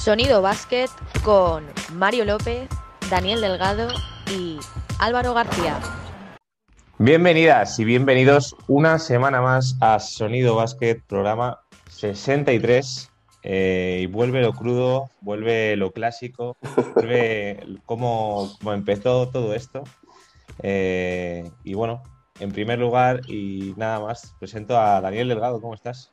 Sonido Básquet con Mario López, Daniel Delgado y Álvaro García. Bienvenidas y bienvenidos una semana más a Sonido Básquet, programa 63. Eh, y vuelve lo crudo, vuelve lo clásico, vuelve cómo, empezó todo esto. Eh, y bueno, en primer lugar y nada más, presento a Daniel Delgado. ¿Cómo estás?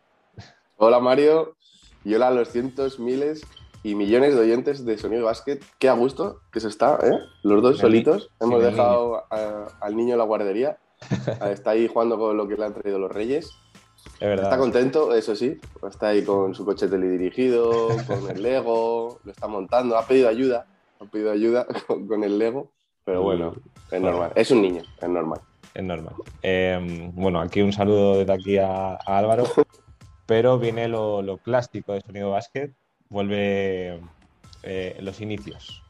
Hola Mario, y hola a los cientos, miles y millones de oyentes de Sonido Básquet. Qué a gusto que se está, ¿eh? Los dos solitos. Hemos dejado al niño en la guardería. está ahí jugando con lo que le han traído los reyes. Está contento, eso sí. Está ahí con su coche teledirigido, con el Lego, lo está montando. Ha pedido ayuda, ha pedido ayuda con, el Lego. Pero bueno, es normal. Es un niño, es normal. Es normal. Em, bueno, aquí un saludo desde aquí a, Álvaro. pero viene lo, clásico de Sonido Básquet, vuelve eh, los inicios.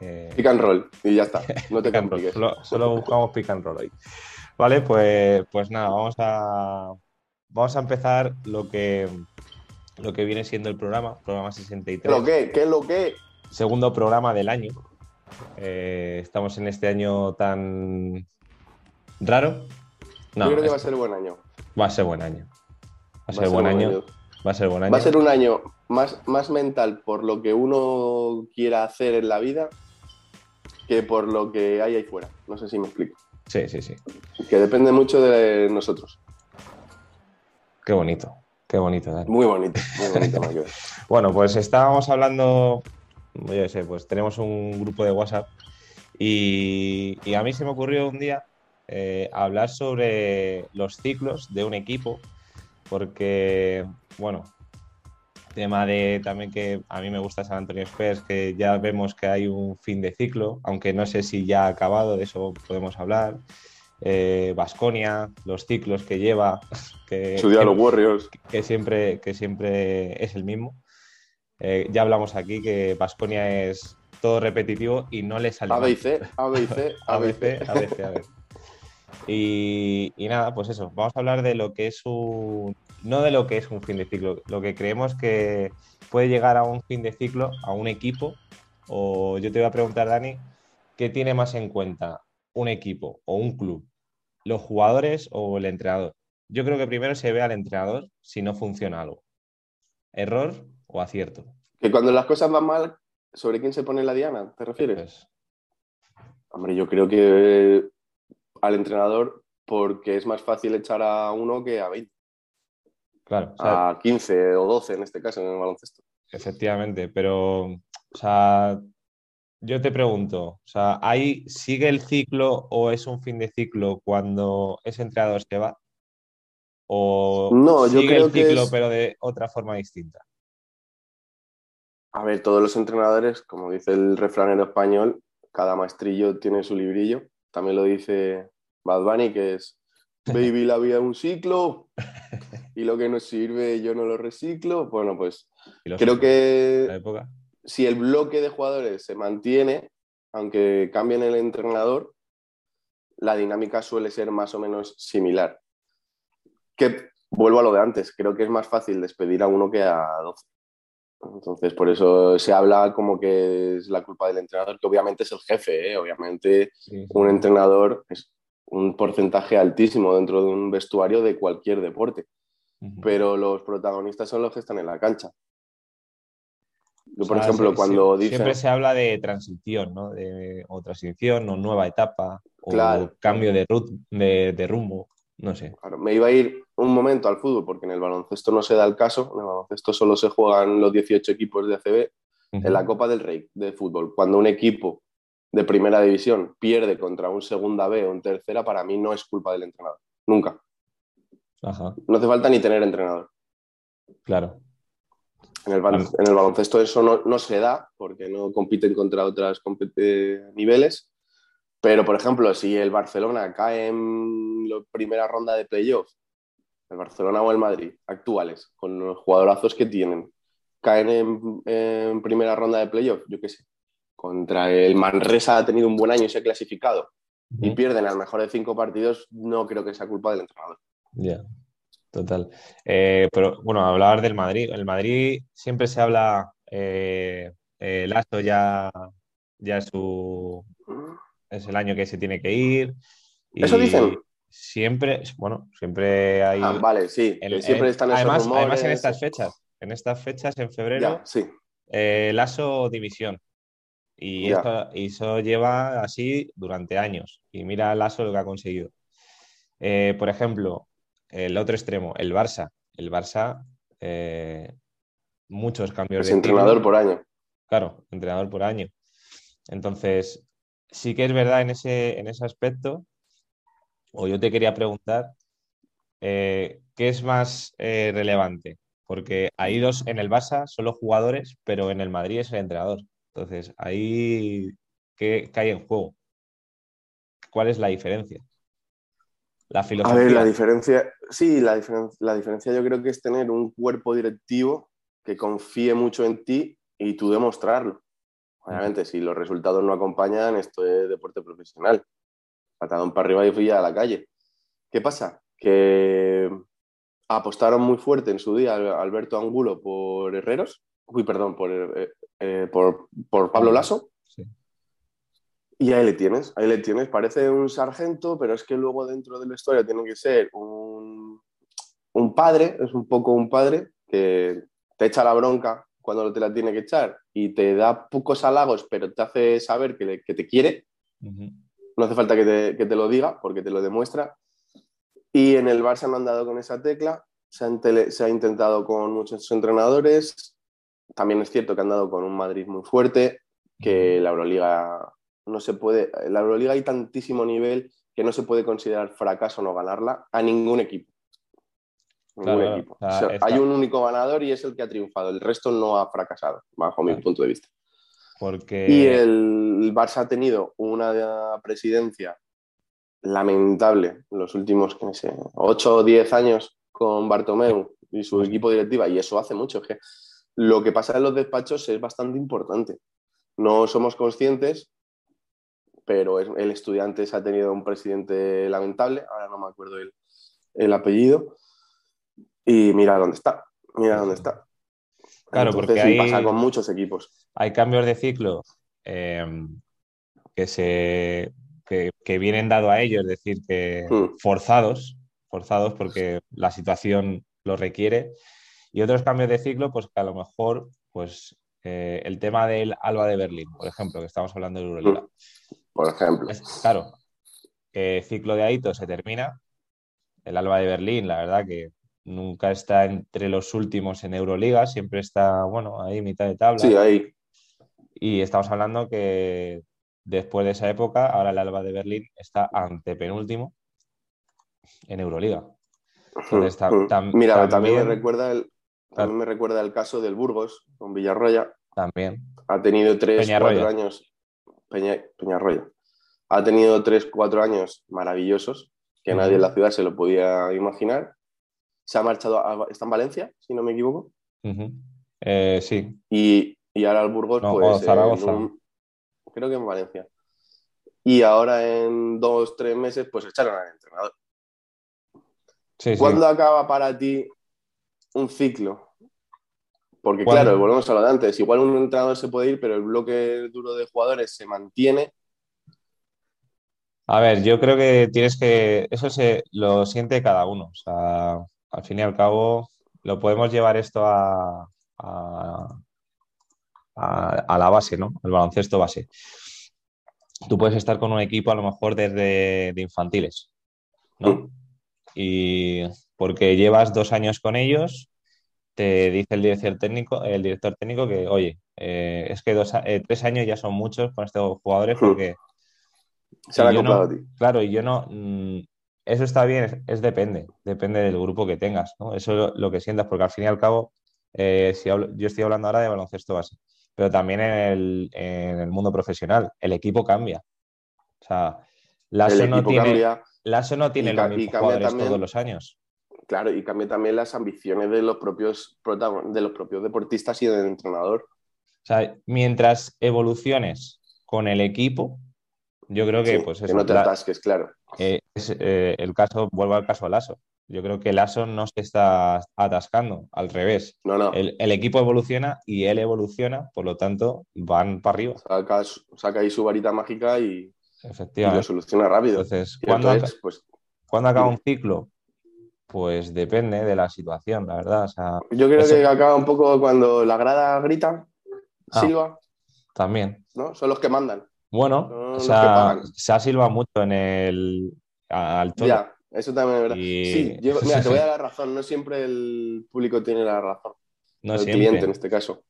Eh, pick and roll, y ya está, no te compliques. Solo, solo, buscamos pick and roll hoy. Vale, pues, pues nada, vamos a, vamos a empezar lo que, lo que viene siendo el programa, programa 63. ¿Lo qué? ¿Qué es lo que? Segundo programa del año. Eh, estamos en este año tan raro. No, Yo creo que va a ser buen año. Va a ser buen año. Va a ser, buen año. Va a ser buen año. Va a ser un año más, más mental por lo que uno quiera hacer en la vida que por lo que hay ahí fuera. No sé si me explico. Sí, sí, sí. Que depende mucho de nosotros. Qué bonito, qué bonito. Muy bonito, muy bonito. bueno, pues estábamos hablando, yo sé, pues tenemos un grupo de WhatsApp y, a mí se me ocurrió un día eh, hablar sobre los ciclos de un equipo porque, bueno, tema de también que a mí me gusta San Antonio Spurs, que ya vemos que hay un fin de ciclo, aunque no sé si ya ha acabado, de eso podemos hablar. Vasconia, eh, los ciclos que lleva, que, los Warriors. Que, siempre, que siempre es el mismo. Eh, ya hablamos aquí que Vasconia es todo repetitivo y no le sale. A, B C, A, B C, A, B C, A, B C, A, B y, nada, pues eso, vamos a hablar de lo que es un. No de lo que es un fin de ciclo, lo que creemos que puede llegar a un fin de ciclo, a un equipo. O yo te voy a preguntar, Dani, ¿qué tiene más en cuenta un equipo o un club? ¿Los jugadores o el entrenador? Yo creo que primero se ve al entrenador si no funciona algo. ¿Error o acierto? Que cuando las cosas van mal, ¿sobre quién se pone la diana? ¿Te refieres? Hombre, yo creo que al entrenador porque es más fácil echar a uno que a 20. Claro. a 15 o 12 en este caso en el baloncesto. Efectivamente, pero, o sea, yo te pregunto, o sea, ¿ahí sigue el ciclo o es un fin de ciclo cuando ese entrenador se va? ¿O no, sigue yo creo el ciclo pero de otra forma distinta? A ver, todos los entrenadores, como dice el refrán en español, cada maestrillo tiene su librillo. También lo dice Bad Bunny, que es Baby, la vida es un ciclo y lo que nos sirve yo no lo reciclo. Bueno, pues creo que si el bloque de jugadores se mantiene, aunque cambien el entrenador, la dinámica suele ser más o menos similar. Que vuelvo a lo de antes, creo que es más fácil despedir a uno que a 12. Entonces, por eso se habla como que es la culpa del entrenador, que obviamente es el jefe, ¿eh? obviamente un entrenador es un porcentaje altísimo dentro de un vestuario de cualquier deporte, pero los protagonistas son los que están en la cancha. por ejemplo, cuando dice Siempre se habla de transición, ¿no? De, o transición, o nueva etapa, o cambio de, de, rumbo, no sé. me iba a ir un momento al fútbol, porque en el baloncesto no se da el caso, en el baloncesto solo se juegan los 18 equipos de ACB, en la Copa del Rey de fútbol. Cuando un equipo de primera división pierde contra un segunda B o un tercera, para mí no es culpa del entrenador. Nunca. No hace falta ni tener entrenador. Claro. En el, baloncesto eso no, se da porque no compiten contra otros niveles. Pero, por ejemplo, si el Barcelona cae en la primera ronda de playoff, el Barcelona o el Madrid, actuales, con los jugadorazos que tienen, caen en, en primera ronda de playoff, yo qué sé, contra el Manresa ha tenido un buen año y se ha clasificado y pierden al mejor de cinco partidos, no creo que sea culpa del entrenador. Ya, total. Eh, pero bueno, hablar del Madrid. El Madrid siempre se habla eh, eh, Lasso ya, ya su es el año que se tiene que ir. Y ¿Eso dicen? Siempre, bueno, siempre hay. Ah, vale, sí. el- siempre están esos además, rumores. además en estas fechas, en estas fechas, en febrero, Ya, sí. eh, Lasso División. Y Ya. eso lleva así durante años. Y mira Lasso lo que ha conseguido. Eh, por ejemplo, el otro extremo, el Barça. El Barça, eh, muchos cambios Es de entrenador por año. Claro, entrenador por año. Entonces, sí que es verdad en ese, en ese aspecto, o yo te quería preguntar, eh, ¿qué es más relevante? Porque ahí dos, en el Barça son los jugadores, pero en el Madrid es el entrenador. Entonces, ahí, ¿qué, qué hay en juego? ¿Cuál es la diferencia? La A filosofía. ver, la diferencia, sí, la, diferen- la diferencia yo creo que es tener un cuerpo directivo que confíe mucho en ti y tú demostrarlo. Obviamente, si los resultados no acompañan, esto es deporte profesional. Patadón para arriba y fui a la calle. ¿Qué pasa? Que apostaron muy fuerte en su día Al- Alberto Angulo por Herreros, uy, perdón, por, eh, por, por Pablo Lasso, Sí. y ahí le tienes, ahí le tienes. Parece un sargento, pero es que luego dentro de la historia tiene que ser un, un padre, es un poco un padre que te echa la bronca cuando te la tiene que echar y te da pocos halagos, pero te hace saber que, le- que te quiere. No hace falta que te, que te lo diga porque te lo demuestra. Y en el Barça no han dado con esa tecla. Se, han tele- se ha intentado con muchos entrenadores. También es cierto que han dado con un Madrid muy fuerte, que la Euroliga no se puede. En la Euroliga hay tantísimo nivel que no se puede considerar fracaso no ganarla a ningún equipo. Ningún Claro, equipo. o sea, Hay un único ganador y es el que ha triunfado. El resto no ha fracasado, bajo mi punto de vista. Porque Y el Barça ha tenido una presidencia lamentable en los últimos, qué sé, 8 o 10 años con Bartomeu y su equipo directiva, y eso hace mucho. Es que lo que pasa en los despachos es bastante importante. No somos conscientes, pero el estudiante ha tenido un presidente lamentable, ahora no me acuerdo el, el apellido, y mira dónde está, mira dónde está. Claro, Entonces, porque hay- pasa con muchos equipos. hay cambios de ciclo eh, que se que, que vienen dado a ellos, es decir, que Hmm. forzados, forzados porque la situación lo requiere, y otros cambios de ciclo, pues que a lo mejor, pues eh, el tema del Alba de Berlín, por ejemplo, que estamos hablando de Euroliga. Por ejemplo. Es- claro, eh, ciclo de Aito se termina, el Alba de Berlín, la verdad que nunca está entre los últimos en Euroliga, siempre está, bueno, ahí mitad de tabla. Sí, ahí. Y estamos hablando que después de esa época, ahora el Alba de Berlín está antepenúltimo en Euroliga. Entonces, tam- tam- Mira, también, también- me recuerda el, también me recuerda el caso del Burgos con Villarroya. También. Ha tenido tres, Peñarroya. cuatro años. Peña, Peñarroya. Ha tenido tres, cuatro años maravillosos que nadie en la ciudad se lo podía imaginar. Se ha marchado, a- está en Valencia, si no me equivoco. Eh, sí, Y, y ahora el Burgos, No, pues. Zaragoza. creo que en Valencia. Y ahora en dos, tres meses, pues echaron al entrenador. sí, sí. ¿Cuándo acaba para ti un ciclo? Porque claro, volvemos a lo de antes. Igual un entrenador se puede ir, pero el bloque duro de jugadores se mantiene. A ver, yo creo que tienes que, eso se lo siente cada uno. O sea, al fin y al cabo, lo podemos llevar esto a, a, a- a la base, ¿no? El baloncesto base. Tú puedes estar con un equipo a lo mejor desde de infantiles, ¿no? Y porque llevas dos años con ellos, te dice el director técnico, el director técnico que, oye, eh, es que dos a- eh, tres años ya son muchos con estos jugadores porque Se yo no- a ti. Claro, y yo no. mm, eso está bien, es, es depende, depende del grupo que tengas, ¿no? Eso es lo, lo que sientas, porque al fin y al cabo, eh, si hablo- yo estoy hablando ahora de baloncesto base, pero también en el, en el mundo profesional, el equipo cambia. O sea, Lasso el no tiene, cambia, Lasso no tiene y los mismos jugadores también- todos los años. claro, y cambia también las ambiciones de los propios de los propios deportistas y del entrenador. O sea, mientras evoluciones con el equipo, yo creo que, Sí, pues que eso, no te atasques, claro. eh, es eh, el caso, vuelvo al caso Lasso. Yo creo que Lasso no se está atascando, al revés. No, no. El, el equipo evoluciona y él evoluciona, por lo tanto, van para arriba. Saca, saca ahí su varita mágica y, y lo Efectivamente. soluciona rápido. Entonces, Y ¿cuándo, entonces, pues, ¿cuándo acaba un ciclo? Pues depende de la situación, la verdad. O sea, yo creo que acaba un poco cuando la grada grita, Ah. silba, también. ¿no? Son los que mandan. Bueno, o sea, se ha silbado mucho en el al. Ya, eso también es verdad. Y- Sí, yo- mira, te voy a dar razón. No siempre el público tiene la razón. No el siempre. cliente en este caso.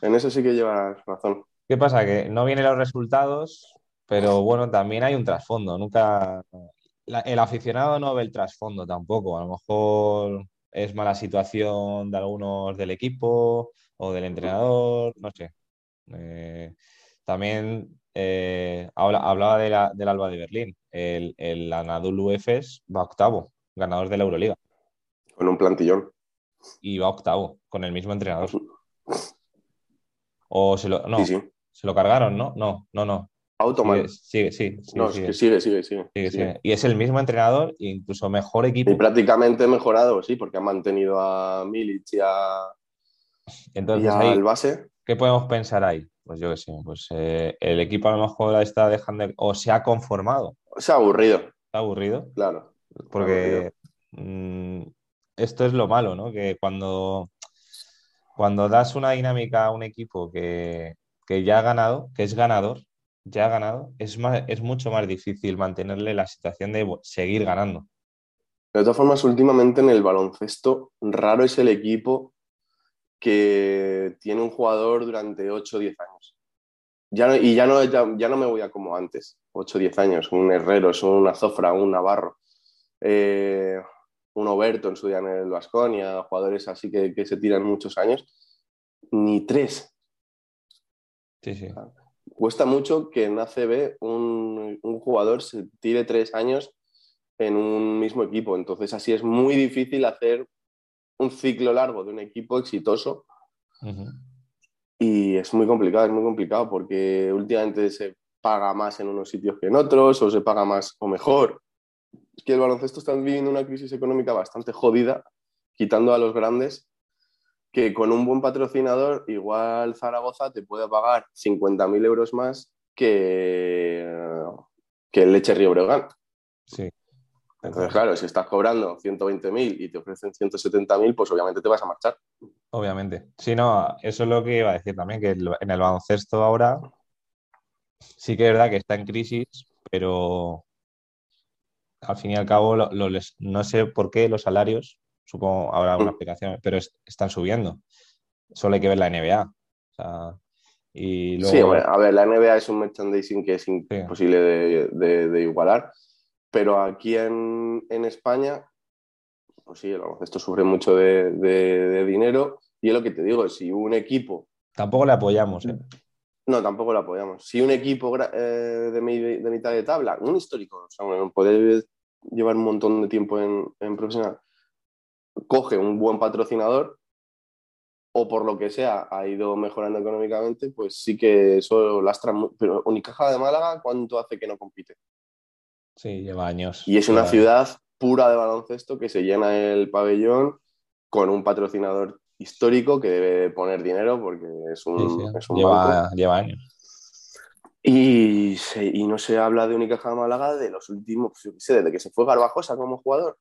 En eso sí que llevas razón. ¿Qué pasa? Que no vienen los resultados, pero bueno, también hay un trasfondo. Nunca. la- el aficionado no ve el trasfondo tampoco. A lo mejor es mala situación de algunos del equipo o del entrenador, no sé. Eh, también eh, habla- hablaba de la- del Alba de Berlín. El, el Anadolu Efes va octavo, ganador de la Euroliga. Con un plantillón. Y va octavo, con el mismo entrenador. O se lo, no, Sí, sí. se lo cargaron, ¿no? No, no, no. Automan. Sigue, sigue, sí, no, sigue, es que sigue, sigue, sigue. sigue, sigue. sigue. Y es el mismo entrenador e incluso mejor equipo. Y prácticamente mejorado, sí, porque han mantenido a Milic y a, y Entonces, al ahí, base. ¿qué podemos pensar ahí? Pues yo qué sé, pues eh, el equipo a lo mejor está dejando o se ha conformado, Se ha aburrido, está aburrido, claro. porque mm, esto es lo malo, ¿no? Que cuando, cuando das una dinámica a un equipo que, que ya ha ganado, que es ganador, ya ha ganado, es más, es mucho más difícil mantenerle la situación de seguir ganando. De todas formas, últimamente en el baloncesto, raro es el equipo que tiene un jugador durante 8 o 10 años. Ya no- y ya no, ya, ya no me voy a como antes, 8 o 10 años, un Herrero, es un Azofra, un Navarro, eh, un Oberto en su día en el Vasconia, jugadores así que, que se tiran muchos años, ni tres. Sí, sí. Cuesta mucho que en ACB un, un jugador se tire tres años en un mismo equipo. Entonces, así es muy difícil hacer un ciclo largo de un equipo exitoso y es muy complicado, es muy complicado porque últimamente se paga más en unos sitios que en otros o se paga más o mejor. Es que el baloncesto está viviendo una crisis económica bastante jodida, quitando a los grandes, que con un buen patrocinador igual Zaragoza te puede pagar 50.000 euros más que, que el Leche Río Breogán. Sí. Entonces, claro, si estás cobrando 120.000 y te ofrecen 170.000, pues obviamente te vas a marchar. Obviamente. Sí, no, eso es lo que iba a decir también, que en el baloncesto ahora sí que es verdad que está en crisis, pero al fin y al cabo lo- lo- les- no sé por qué los salarios, supongo habrá alguna Mm. explicación, pero es- están subiendo. Solo hay que ver la NBA. O sea, y luego, Sí, a ver, la NBA es un merchandising que es imposible de, de- de igualar, pero aquí en, en España, pues sí, baloncesto sufre mucho de, de- dinero y es lo que te digo, si un equipo, tampoco le apoyamos, ¿eh? no, tampoco lo apoyamos, si un equipo eh, de, mi- de mitad de tabla, un histórico, o sea, bueno, puede llevar un montón de tiempo en, en profesional, coge un buen patrocinador o por lo que sea ha ido mejorando económicamente, pues sí que eso lastra. mu- Pero Unicaja de Málaga, ¿cuánto hace que no compite? Sí, lleva años. Y es una ciudad pura de baloncesto que se llena el pabellón con un patrocinador histórico que debe poner dinero porque es un, sí, sí, es un banco. lleva, lleva años. Y, se- y no se habla de Unicaja de Málaga de los últimos, yo qué sé, desde que se fue Garbajosa como jugador.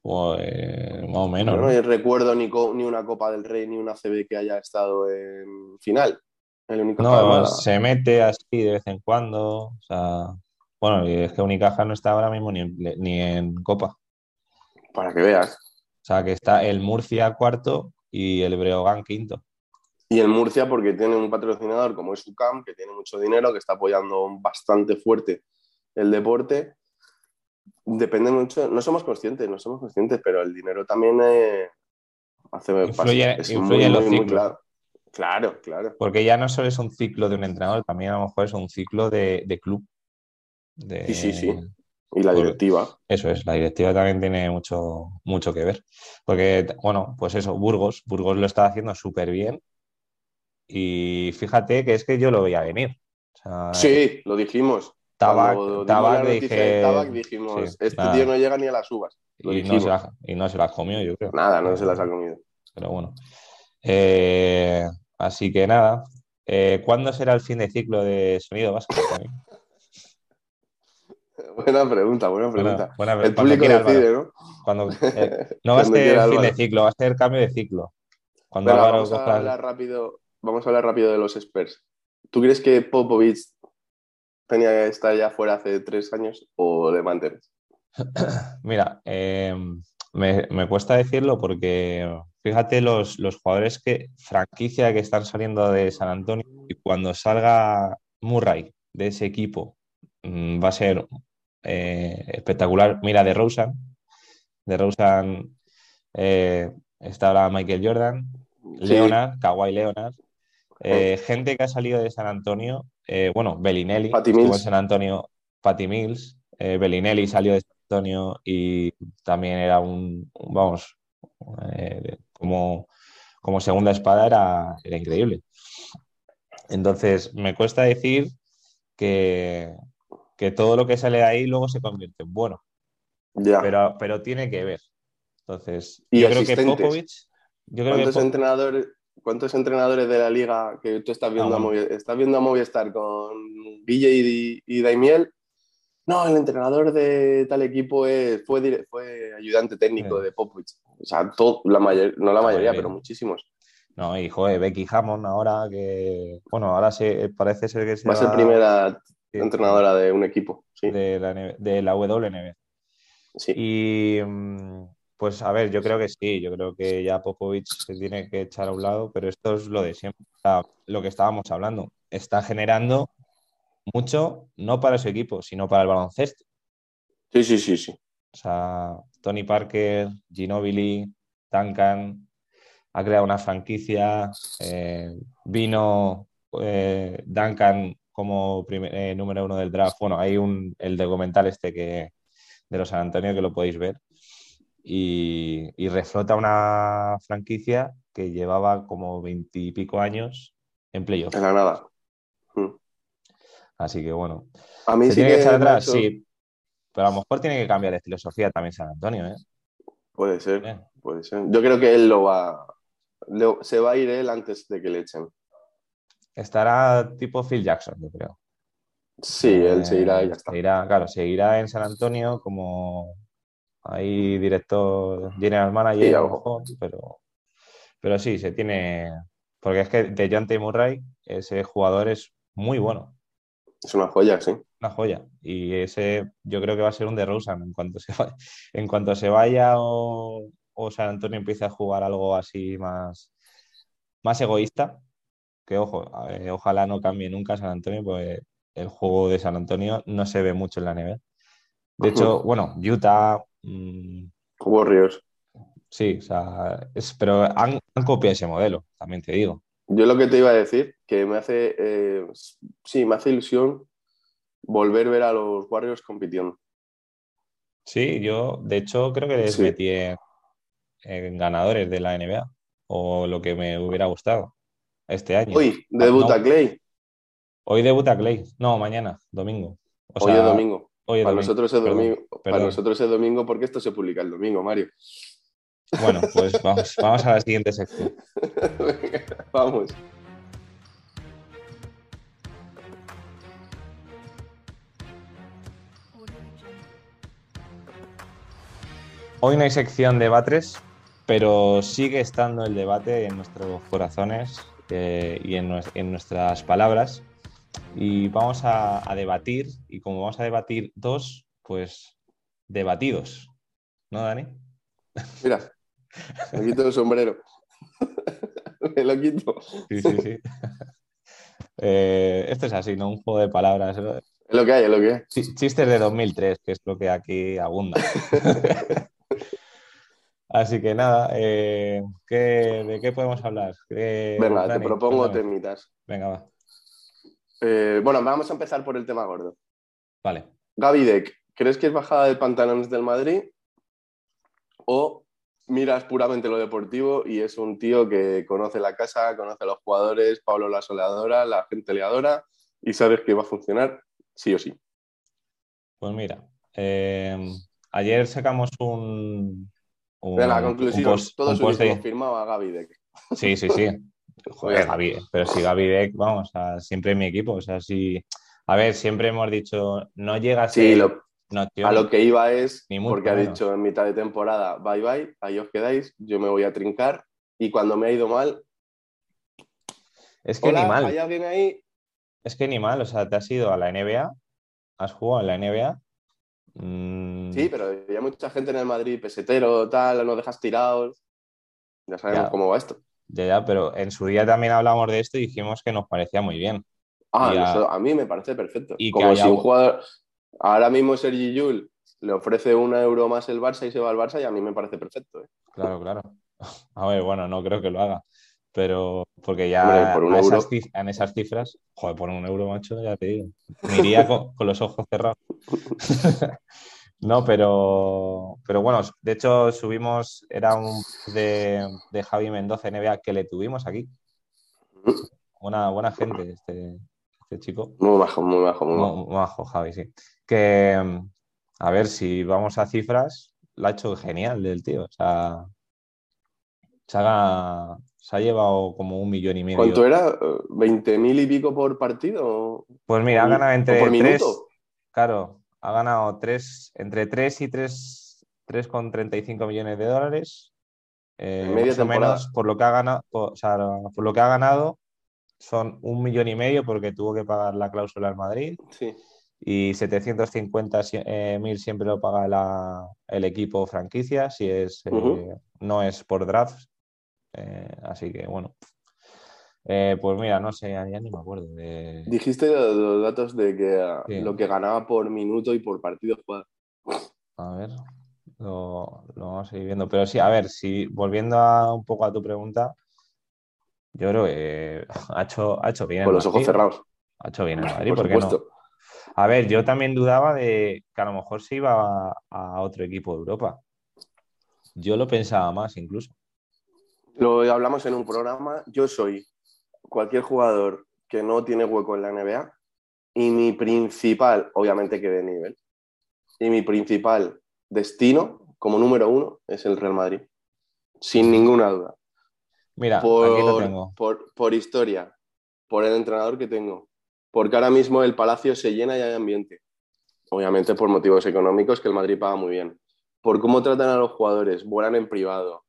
Pues, más o menos. ¿no? recuerdo ni, ni una Copa del Rey ni una CB que haya estado en final. El de No, se mete así de vez en cuando. O sea, bueno, y es que Unicaja no está ahora mismo ni en, ni en Copa. Para que veas. O sea, que está el Murcia cuarto y el Breogán quinto. Y en Murcia, porque tiene un patrocinador como es UCAM, que tiene mucho dinero, que está apoyando bastante fuerte el deporte. Depende mucho, no somos conscientes, no somos conscientes, pero el dinero también eh, hace Influye- es influye muy, en los muy, muy ciclos. claro. Claro, claro. Porque ya no solo es un ciclo de un entrenador, también a lo mejor es un ciclo de, de club. De- Sí, sí, sí. Y la directiva. Eso es, la directiva también tiene mucho, mucho que ver. Porque, bueno, pues eso, Burgos, Burgos lo está haciendo súper bien. Y fíjate que es que yo lo veía venir. O sea, Sí, lo dijimos. Tabac, Tabac noticia dije. Tabac dijimos, sí, este nada. tío no llega ni a las uvas. Y, no se las, y no se las comió, yo creo. Nada, no se las ha comido. Pero bueno. Eh, así que nada. Eh, ¿Cuándo será el fin de ciclo de Sonido Vasco? Buena pregunta, buena pregunta. buena- El público quiera, Álvaro. decide, ¿no? Cuando, eh, no va a ser quiera, fin de ciclo, va a ser cambio de ciclo. Cuando vamos a el- hablar rápido. Vamos a hablar rápido de los Spurs. ¿Tú crees que Popovich tenía que estar ya fuera hace tres años o le mantienes? Mira, eh, me, me cuesta decirlo porque fíjate los, los jugadores que franquicia que están saliendo de San Antonio y cuando salga Murray de ese equipo mm, va a ser eh, espectacular. Mira, de Rosen, de Rosen eh, está ahora Michael Jordan, Sí. Leonard, Kawhi Leonard, eh, gente que ha salido de San Antonio, eh, bueno, Bellinelli, estuvo en Mills. San Antonio, Patty Mills, eh, Bellinelli salió de San Antonio y también era un, vamos, eh, como, como segunda espada era, era increíble. Entonces, me cuesta decir que, que todo lo que sale de ahí luego se convierte en bueno, Ya. pero, pero tiene que ver. Entonces, Y yo creo que. Popovich, yo creo que ¿Cuántos Pop- entrenadores, ¿Cuántos entrenadores de la liga que tú estás viendo, Ah, a, bueno. Movi- estás viendo a Movistar con Guille y, y Daimiel? No, el entrenador de tal equipo es, fue, ayudante técnico Sí. de Popovich. O sea, todo, la mayor, no la, La mayoría, mayoría. pero muchísimos. No, y joder, Becky Hammond ahora que, bueno, ahora se, parece ser que se Va a ser primera sí, entrenadora de un equipo. Sí, de la, de la WNBA. sí. Y mm, pues a ver, yo creo que sí, yo creo que ya Popovich se tiene que echar a un lado, pero esto es lo de siempre, o sea, lo que estábamos hablando. Está generando mucho, no para su equipo, sino para el baloncesto. sí, sí, sí, sí. O sea, Tony Parker, Ginobili, Duncan, ha creado una franquicia. eh, vino eh, Duncan como primer- eh, número uno del draft. Bueno, hay un, el documental este que, de los San Antonio que lo podéis ver. Y, y reflota una franquicia que llevaba como veintipico años en playoff. En la nada. Mm. Así que bueno. A mí ¿Se sí tiene que echar atrás? hecho- Sí. Pero a lo mejor tiene que cambiar de filosofía también San Antonio, ¿eh? Puede ser, puede ser. Yo creo que él lo va. lo- se va a ir él antes de que le echen. Estará tipo Phil Jackson, yo creo. Sí, él se irá y ya Eh, está. se irá, claro, se irá en San Antonio como ahí director, general manager, Sí, algo. pero, pero sí, se tiene. Porque es que de John Murray, ese jugador es muy bueno, Es una joya, sí. una joya. Y ese yo creo que va a ser un de Rosen en cuanto se vaya, en cuanto se vaya o, o San Antonio empiece a jugar algo así más, más egoísta. Que ojo, eh, ojalá no cambie nunca San Antonio, pues el juego de San Antonio no se ve mucho en la NBA. De hecho, bueno, Utah, Warriors. sí, o sea, es- pero han, han copiado ese modelo, también te digo. Yo lo que te iba a decir, que me hace, eh, sí, me hace ilusión volver a ver a los Warriors compitiendo. Sí, yo de hecho creo que les Sí. metí en, en ganadores de la NBA, o lo que me hubiera gustado este año. Hoy, debuta No. Clay. Hoy debuta Clay, no, mañana, domingo. O Hoy sea, es domingo. Hoy para nosotros es perdón. domingo. Para perdón. nosotros es domingo porque esto se publica el domingo, Mario. Bueno, pues vamos, vamos a la siguiente sección. Venga, Vamos. Hoy no hay sección de debates, pero sigue estando el debate en nuestros corazones eh, y en nuestras palabras. Y vamos a, a debatir, y como vamos a debatir dos, pues debatidos. ¿No, Dani? Mira, me quito el sombrero. me lo quito. Sí, sí, sí. Eh, esto es así, ¿no? Un juego de palabras. ¿no? Es lo que hay, es lo que hay. Ch- Chistes de 2003, que es lo que aquí abunda. Así que nada, eh, ¿qué- ¿de qué podemos hablar? ¿Qué- Venga, te propongo cuéntame. temitas. Venga, va. Eh, bueno, vamos a empezar por el tema gordo. Vale. Gaby Deck, ¿crees que es bajada de pantalones del Madrid? ¿O miras puramente lo deportivo y es un tío que conoce la casa, conoce a los jugadores, Pablo la soleadora, la gente le adora y sabes que va a funcionar sí o sí? Pues mira, eh, ayer sacamos un. un Venga, la un conclusión. post- un post de- hubiésemos firmado a Gaby Deck. Sí, sí, sí. Joder. Gaby, pero si Gaby Beck, vamos, o sea, siempre en mi equipo. O sea, si. A ver, siempre hemos dicho, no llega a ser. Sí, lo- a lo que iba es Ni porque ha dicho en mitad de temporada, bye bye, ahí os quedáis, yo me voy a trincar y cuando me ha ido mal, Es que hola, ni mal. ¿hay alguien ahí? Es que ni mal. O sea, te has ido a la NBA, has jugado en la NBA. mm, Sí, pero hay mucha gente en el Madrid, pesetero, tal, nos dejas tirados. Ya sabemos Ya. cómo va esto. Ya, ya, pero en su día también hablamos de esto y dijimos que nos parecía muy bien. Ah, a- eso a mí me parece perfecto. y Como haya si un jugador, ahora mismo Sergi Yul le ofrece un euro más el Barça y se va al Barça y a mí me parece perfecto. ¿eh? Claro, claro. A ver, bueno, no creo que lo haga. Pero porque ya Hombre, por esas en esas cifras, joder, por un euro, macho, ya te digo. Me iría con, con los ojos cerrados. No, pero, pero bueno, de hecho subimos, era un de, de Javi Mendoza NBA que le tuvimos aquí. Buena, buena gente este, este chico. Muy bajo, muy bajo, muy bajo. Muy majo, Javi, sí. Que, a ver, si vamos a cifras, lo ha hecho genial del tío. O sea, se ha, se ha llevado como un millón y medio. ¿Cuánto era? ¿20 mil y pico por partido? Pues mira, ha ¿O ganado entre por tres, minuto? claro, ha ganado tres, entre 3 y 3, 3,35 millones de dólares. eh, En media más o menos por lo que ha ganado, por, o sea, por lo que ha ganado son un millón y medio porque tuvo que pagar la cláusula al Madrid. Sí. y 750 si- eh, mil siempre lo paga la- el equipo franquicia, si es, eh, no es por draft. Eh, así que bueno. Eh, pues mira, no sé, ya, ni me acuerdo. de- Dijiste los, los datos de que ah, Sí. lo que ganaba por minuto y por partido jugado. A ver, lo, lo vamos a ir viendo. Pero sí, a ver, si volviendo a, un poco a tu pregunta, yo creo que ha hecho, ha hecho bien. Con los ojos cerrados, Ha hecho bien el Madrid, por ¿por qué no? supuesto. A ver, yo también dudaba de que a lo mejor se iba a, a otro equipo de Europa. Yo lo pensaba más incluso. Lo hablamos en un programa. Yo soy cualquier jugador que no tiene hueco en la NBA y mi principal, obviamente que de nivel, y mi principal destino como número uno es el Real Madrid. Sin ninguna duda. Mira, aquí lo Por, tengo. por, por historia, por el entrenador que tengo, porque ahora mismo el Palacio se llena y hay ambiente. Obviamente por motivos económicos que el Madrid paga muy bien. Por cómo tratan a los jugadores, vuelan en privado,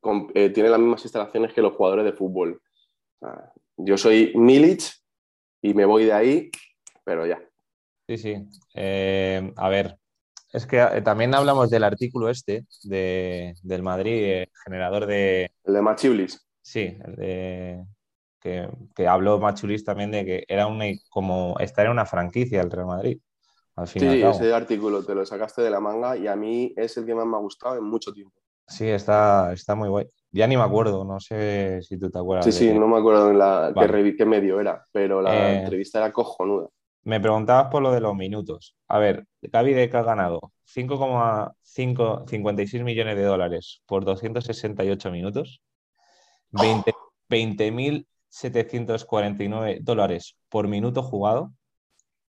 con- eh, tienen las mismas instalaciones que los jugadores de fútbol. Sea, yo soy Milic y me voy de ahí, pero ya. Sí, sí. Eh, a ver, es que eh, también hablamos del artículo este de, del Madrid, eh, generador de, El de Machiulis. sí, el de, que, que habló Machulis también de que era una, como estar en una franquicia el Real Madrid, al fin y al Sí, ese artículo te lo sacaste de la manga y a mí es el que más me ha gustado en mucho tiempo. Sí, está, está muy guay. Ya ni me acuerdo, no sé si tú te acuerdas. Sí, de sí, no me acuerdo en la, qué, Vale. qué medio era, pero la Eh, entrevista era cojonuda. Me preguntabas por lo de los minutos. A ver, Gaby Deck ha ganado 5,56 millones de dólares por 268 minutos, 20 20.749 dólares por minuto jugado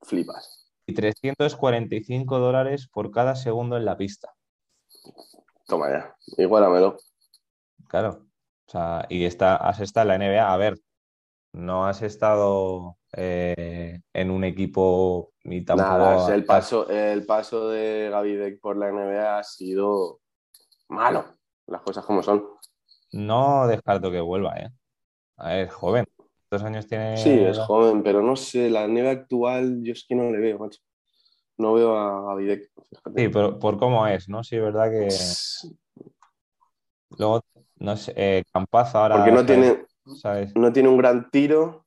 Flipas. y 345 dólares por cada segundo en la pista. Toma ya, igualamelo. Claro. O sea, y está, has estado en la NBA. A ver, no has estado eh, en un equipo ni tampoco. Nada, el paso, el paso de Gaby Deck por la NBA ha sido malo. Las cosas como son. No descarto que vuelva, ¿eh? A ver, joven. ¿Cuántos años tiene? Sí, es joven, pero no sé, la NBA actual yo es que no le veo, macho. No veo a fíjate. Sí, pero por cómo es, ¿no? Sí, es verdad que luego, no sé, eh, ahora, Porque no tiene, ¿sabes? no tiene un gran tiro.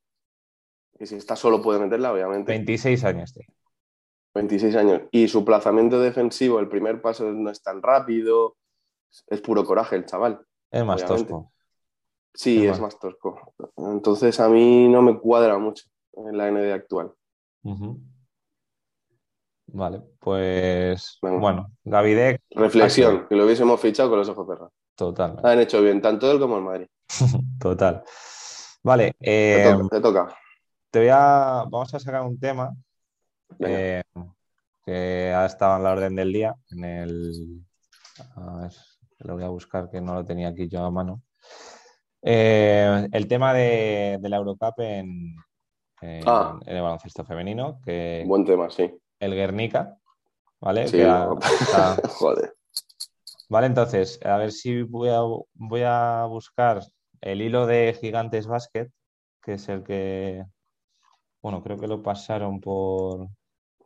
Y si está solo puede meterla, obviamente. 26 años tiene. 26 años. Y su plazamiento defensivo, el primer paso no es tan rápido. Es puro coraje el chaval. Es más Obviamente. tosco. Sí, Es es más. más tosco. Entonces a mí no me cuadra mucho en la ND actual. Vale, pues Venga. bueno, Gaby Deck, Reflexión, que lo hubiésemos fichado con los ojos cerrados. Total, Han hecho bien, tanto él como el Madrid. total. Vale, Te eh, toca, te toca. te voy a, vamos a sacar un tema eh, que ha estado en la orden del día, en el... A ver, lo voy a buscar que no lo tenía aquí yo a mano. Eh, el tema de, de la Eurocup en, en- Ah. en el baloncesto femenino, que Buen tema, sí. el Guernica, ¿vale? Sí, Que ha- Joder. Vale, entonces, a ver si voy a, voy a buscar el hilo de Gigantes Basket, que es el que, bueno, creo que lo pasaron por,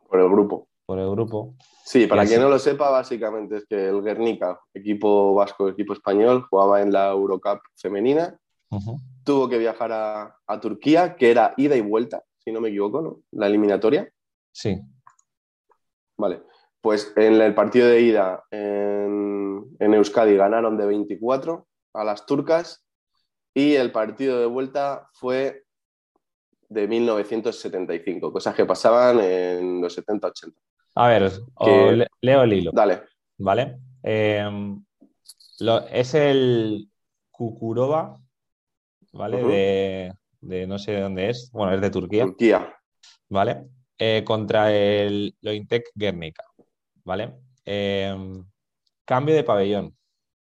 Por el grupo. por el grupo. Sí, para Y quien así- no lo sepa, básicamente es que el Guernica, equipo vasco, equipo español, jugaba en la Eurocup femenina, tuvo que viajar a, a Turquía, que era ida y vuelta, si no me equivoco, ¿no? La eliminatoria. Sí, Vale. Pues en el partido de ida en, en Euskadi ganaron de 24 a las turcas y el partido de vuelta fue de 1975, cosas que pasaban en los 70-80. a ver, Que- leo el hilo, Dale. ¿vale? Eh, lo- es el Kukurova, ¿vale? De, de no sé de dónde es, bueno, es de Turquía. Turquía. ¿vale? Eh, contra el Lointec Guernica, ¿vale? Eh, cambio de pabellón,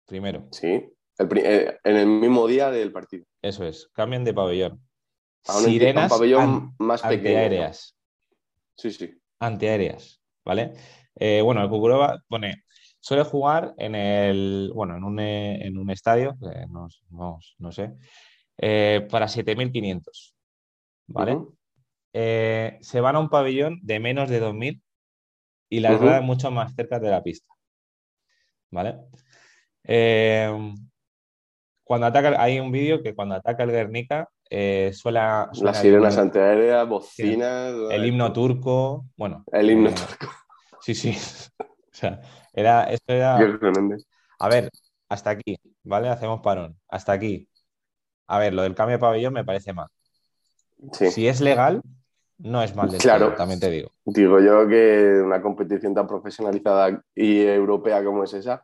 primero, Sí. El eh, en el mismo día del partido. eso es, cambian de pabellón. Sirenas un pabellón más pequeño. antiaéreas, Sí, sí. antiaéreas, ¿vale? Eh, bueno, el Kukurova pone, suele jugar en el, bueno, en un, eh, en un estadio, no, no- no sé, para 7.500, ¿vale? Ujú. eh, se van a un pabellón de menos de 2.000 y las Ujú. gradas mucho más cerca de la pista. ¿Vale? Eh, cuando ataca, hay un vídeo que cuando ataca el Guernica eh, suena, suena Las sirenas antiaéreas, bocinas. el himno turco. Bueno, El himno eh, turco. Sí, sí. O sea, era, esto era. A ver, hasta aquí, ¿vale? Hacemos parón. Hasta aquí. A ver, lo del cambio de pabellón me parece mal. Sí. Si es legal, no es mal del Claro. también te digo. Digo yo que una competición tan profesionalizada y europea como es esa,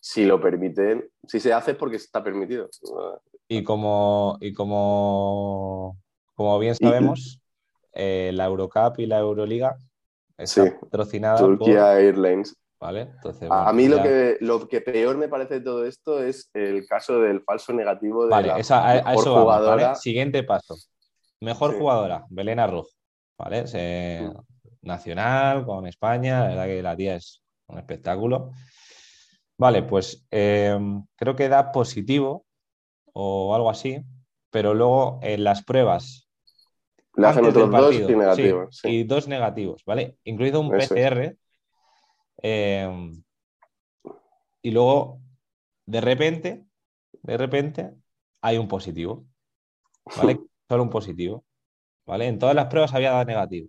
si lo permiten, si se hace es porque está permitido. Y como, y como, como bien sabemos, eh, la Eurocup y la Euroliga está Sí. patrocinada por, Turquía Airlines. ¿vale? Entonces, A, mí lo que, lo que peor me parece de todo esto es el caso del falso negativo de Vale, la esa- a, a mejor vamos, jugadora. ¿vale? Siguiente paso. Mejor Sí. jugadora, Belén Arrojo, ¿vale? Se- Mm. Nacional, con España, la verdad que la tía es un espectáculo. Vale, pues eh, creo que da positivo o algo así, pero luego en las pruebas Le hacen otros dos y negativos. sí, sí. y dos negativos, ¿vale? Incluido un Eso es. PCR. eh, y luego, de repente, de repente, hay un positivo, ¿vale? Solo un positivo, ¿vale? En todas las pruebas había dado negativo,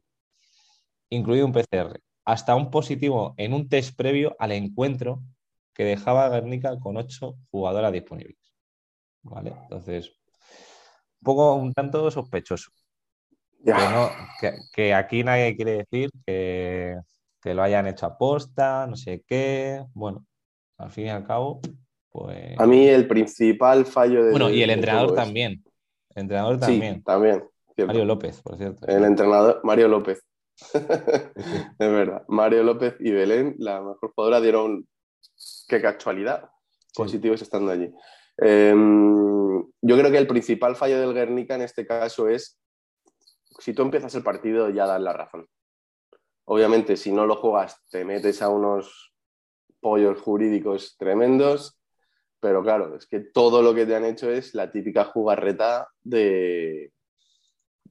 incluido un PCR. Hasta un positivo en un test previo al encuentro que dejaba a Guernica con ocho jugadoras disponibles, ¿vale? Entonces, un poco, un tanto sospechoso. Ya. Que, no- que- que aquí nadie quiere decir que, que lo hayan hecho aposta, no sé qué. Bueno, al fin y al cabo, pues. A mí el principal fallo de. Bueno, y el entrenador también. El entrenador Sí, también. Cierto. Mario López, por cierto. El entrenador, Mario López. es verdad. Mario López y Belén, la mejor jugadora, dieron. Qué casualidad. Positivos estando allí. Eh, yo creo que el principal fallo del Guernica en este caso es. Si tú empiezas el partido, ya das la razón. Obviamente, si no lo juegas, te metes a unos pollos jurídicos tremendos. Pero claro, es que todo lo que te han hecho es la típica jugarreta de,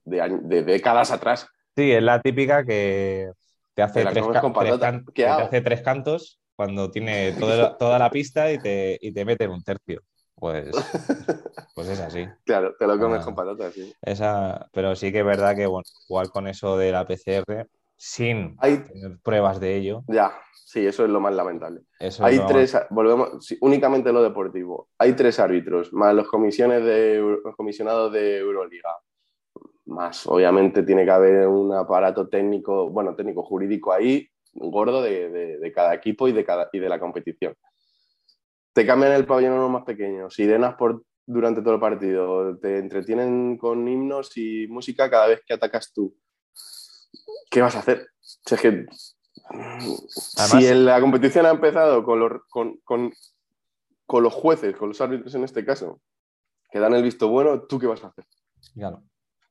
de, décadas atrás. Sí, es la típica que te hace, Te tres, ca- con tres patata. can- ¿Qué que te hace tres cantos cuando tiene toda, toda la pista y te, y te mete en un tercio. Pues, pues es así. Claro, te lo comes Ah. con patatas. sí. Esa, pero sí que es verdad que, bueno, igual con eso de la PCR, sin Hay, tener pruebas de ello, ya, sí, eso es lo más lamentable. eso Hay tres, volvemos, sí, únicamente lo deportivo. Hay tres árbitros, más los comisiones de los comisionados de Euroliga. Más, obviamente, tiene que haber un aparato técnico, bueno, técnico jurídico ahí, gordo de, de- de cada equipo y de, cada, y de la competición. Te cambian el pabellón a uno más pequeño, sirenas por, durante todo el partido, te entretienen con himnos y música cada vez que atacas tú. ¿Qué vas a hacer? Si es que si en la competición ha empezado con los, con, con, con los jueces, con los árbitros en este caso, que dan el visto bueno, ¿tú qué vas a hacer? Claro.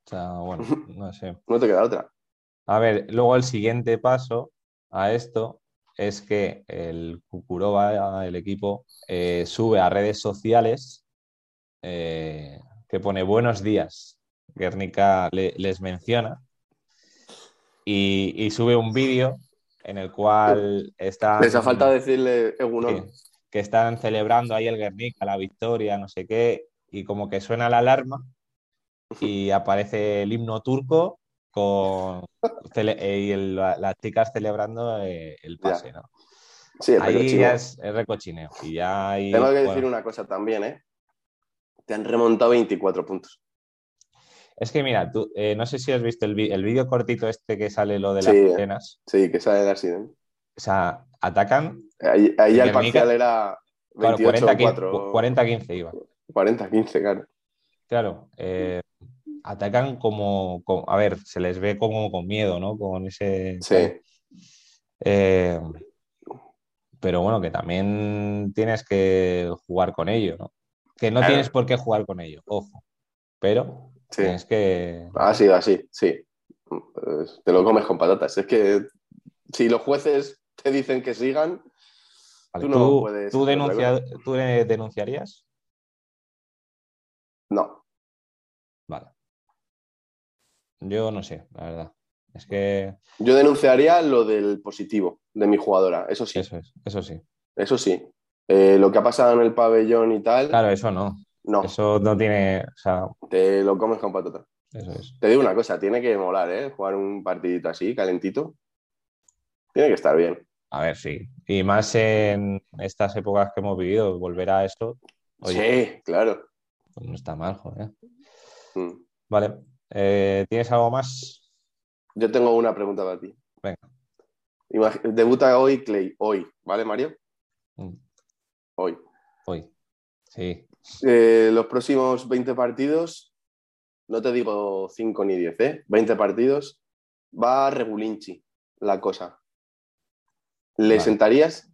O sea, bueno, no sé. No te queda otra. A ver, luego el siguiente paso a esto es que el Kukurova, el equipo, eh, sube a redes sociales eh, que pone buenos días. Guernica le- les menciona y, y sube un vídeo en el cual están, Les ha falta decirle sí, que están celebrando ahí el Guernica, la victoria, no sé qué, y como que suena la alarma y aparece el himno turco con y el- la- las chicas celebrando eh, el pase, ¿no? Sí, el Ahí ya es, es recochineo. Y ya ahí, Tengo que bueno, decir una cosa también, ¿eh? Te han remontado 24 puntos. Es que mira, tú, eh, no sé si has visto el, vídeo cortito este que sale lo de las Sí, eh. Sí, que sale el accidente. O sea, atacan, Ahí, ahí ya el parcial era claro, 28 40-15 4 40-15 iba. 40-15, claro. Claro, eh, atacan como, como- a ver, se les ve como con miedo, ¿no? Con ese... Sí. Eh, pero bueno, que también tienes que jugar con ello, ¿no? Que no Claro. tienes por qué jugar con ello, ojo. Pero Sí. tienes que... Ha sido así, sí. Te lo comes con patatas. Es que si los jueces te dicen que sigan, Vale, tú no ¿tú, puedes tú denuncia- ¿tú de- denunciarías? no. Vale. Yo no sé, la verdad. Es que Yo denunciaría lo del positivo de mi jugadora, eso sí, eso es, eso sí. eso sí. Eh, lo que ha pasado en el pabellón y tal, Claro, eso no. no, Eso no tiene. O sea, te lo comes con patatas. eso es. Te digo una cosa, tiene que molar, ¿eh? Jugar un partidito así, calentito. Tiene que estar bien. A ver, sí. Y más en estas épocas que hemos vivido, volver a esto, oye, Sí, claro. pues no está mal, joder. Mm. Vale. Eh, ¿tienes algo más? Yo tengo una pregunta para ti. Venga. Imag- Debuta hoy Clay, hoy, ¿vale, Mario? Mm, Hoy. Hoy. Sí. Eh, los próximos 20 partidos, no te digo 5 ni 10, ¿eh? 20 partidos, va regulinchi la cosa. ¿Le Vale. sentarías?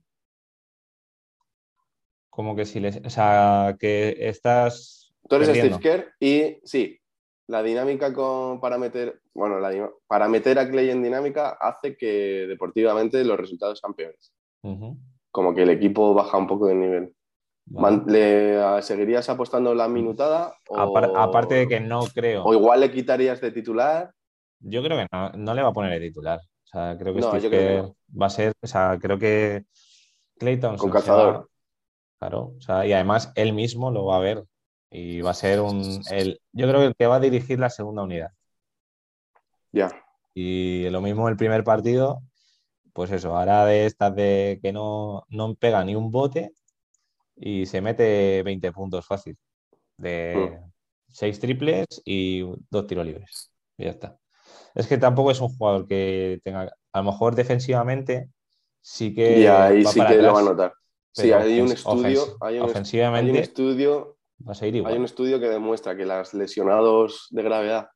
Como que si les. O sea, que estás. Tú eres. Steve Kerr y sí, la dinámica con, para meter, bueno, la para meter a Clay en dinámica hace que deportivamente los resultados sean peores. Como que el equipo baja un poco de nivel. vale. ¿Le seguirías apostando la minutada? O, Apar- aparte de que no creo. O igual le quitarías de titular. Yo creo que no, no le va a poner de titular. O sea, creo que No, yo creo que Kerr va a ser, o sea, creo que Clayton Con cazador. Claro, o sea, y además él mismo lo va a ver y va a ser un, el, yo creo que el que va a dirigir la segunda unidad. Ya. Y lo mismo el primer partido, pues eso, hará de estas de que no, no pega ni un bote y se mete 20 puntos fácil. De Mm. seis triples y dos tiros libres. Y ya está. Es que tampoco es un jugador que tenga, a lo mejor defensivamente sí que y ahí va sí para que lo va a notar. Sí, hay un estudio, ofens- hay un, est- hay ofensivamente un estudio, a igual. hay un estudio que demuestra que los lesionados de gravedad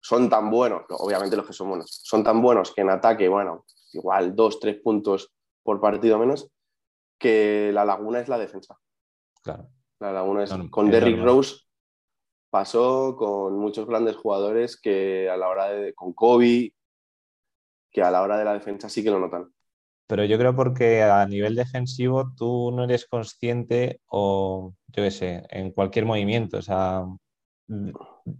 son tan buenos, no, obviamente los que son buenos, son tan buenos que en ataque, bueno, igual dos, tres puntos por partido menos, que la laguna es la defensa. Claro. La laguna es, con Derrick. Rose pasó con muchos grandes jugadores que a la hora de, con Kobe, que a la hora de la defensa sí que lo notan. Pero yo creo porque a nivel defensivo tú no eres consciente o yo qué sé, en cualquier movimiento. O sea,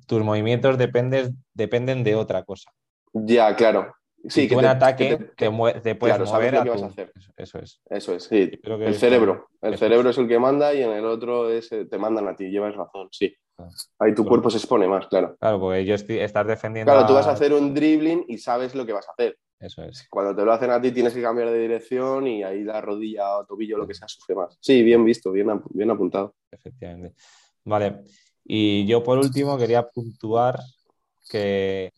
tus movimientos dependes, dependen de otra cosa. Ya, claro. Sí, que tú te- en ataque que te, te- mue- te puedes claro, mover a que vas a hacer. Eso, eso es. Eso es, sí. Yo creo que El cerebro. El cerebro es. el que manda y en el otro es, eh, te mandan a ti. Llevas razón, sí. Ahí tu cuerpo se expone más, claro. Claro, porque yo estoy, estás defendiendo. Claro, tú vas a- hacer un dribbling y sabes lo que vas a hacer. Eso es. Cuando te lo hacen a ti tienes que cambiar de dirección y ahí la rodilla o tobillo, lo que sea, sufre más. Sí, bien visto, bien, ap- bien apuntado. Efectivamente. Vale. Y yo por último quería puntuar que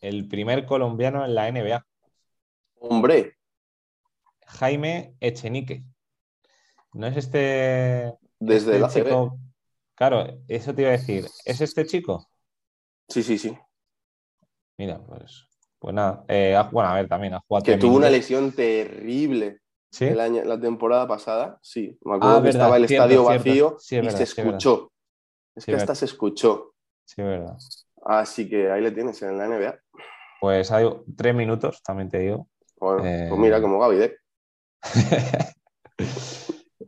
el primer colombiano en la NBA, Hombre, Jaime Echenique. ¿No es este, desde este el ACB. chico? Claro, eso te iba a decir. ¿Es este chico? Sí, sí, sí. Mira, pues Pues nada, eh, bueno, a ver, también ha jugado. Que tuvo una lesión terrible ¿Sí? el año, la temporada pasada. Sí, me acuerdo Ah, que verdad, estaba el cierto, estadio cierto. vacío Sí, es y verdad, se sí, es verdad. escuchó. Es que hasta se escuchó. Sí, verdad. Así que ahí le tienes en la NBA. Pues hay tres minutos, también te digo. Bueno, Eh, pues mira, como Gaby Deck.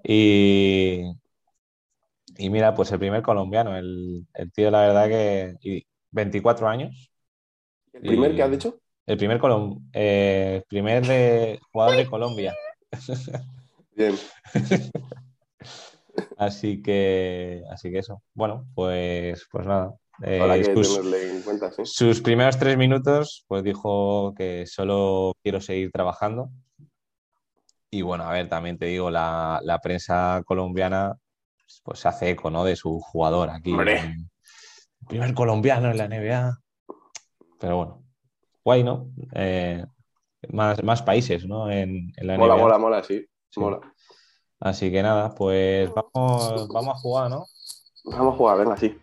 y, y mira, pues el primer colombiano, el, el tío, la verdad que y 24 años. ¿El primer que has dicho? El primer, colom- eh, el primer de, jugador de Colombia. Bien. Así que, así que eso. Bueno, pues, pues nada. Eh, sus, tenerle en cuenta, sí. sus primeros tres minutos, pues dijo que solo quiero seguir trabajando. Y bueno, a ver, también te digo, la, la prensa colombiana pues se hace eco, ¿no? De su jugador aquí. El primer colombiano en la NBA. Pero bueno, guay, ¿no? Eh, más, más países, ¿no? En, en la Mola, NBA. mola, mola, sí. Sí. Mola. Así que nada, pues vamos, vamos a jugar, ¿no? Vamos a jugar, venga, sí.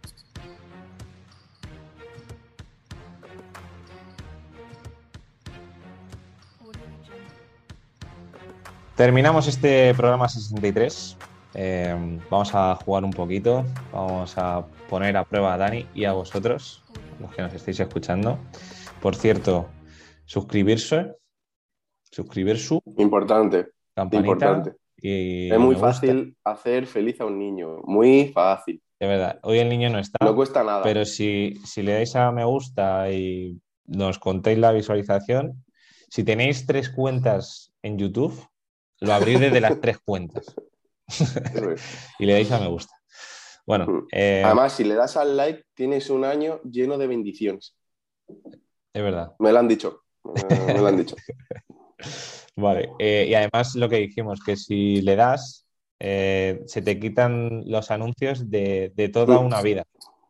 Terminamos este programa 63. Eh, vamos a jugar un poquito. Vamos a poner a prueba a Dani y a vosotros, los que nos estéis escuchando. Por cierto, suscribirse, suscribir su Importante, campanita. importante. Y Es muy fácil hacer feliz a un niño. Muy fácil. De verdad, hoy el niño no está, No cuesta nada. pero si, si le dais a me gusta y nos contéis la visualización, si tenéis tres cuentas en YouTube, lo abrís desde las tres cuentas y le dais a me gusta. Bueno, Mm. eh, Además, si le das al like, tienes un año lleno de bendiciones. es verdad. Me lo han dicho. Me lo han dicho. Vale, eh, y además lo que dijimos, que si le das, eh, se te quitan los anuncios de, de toda Mm. una vida.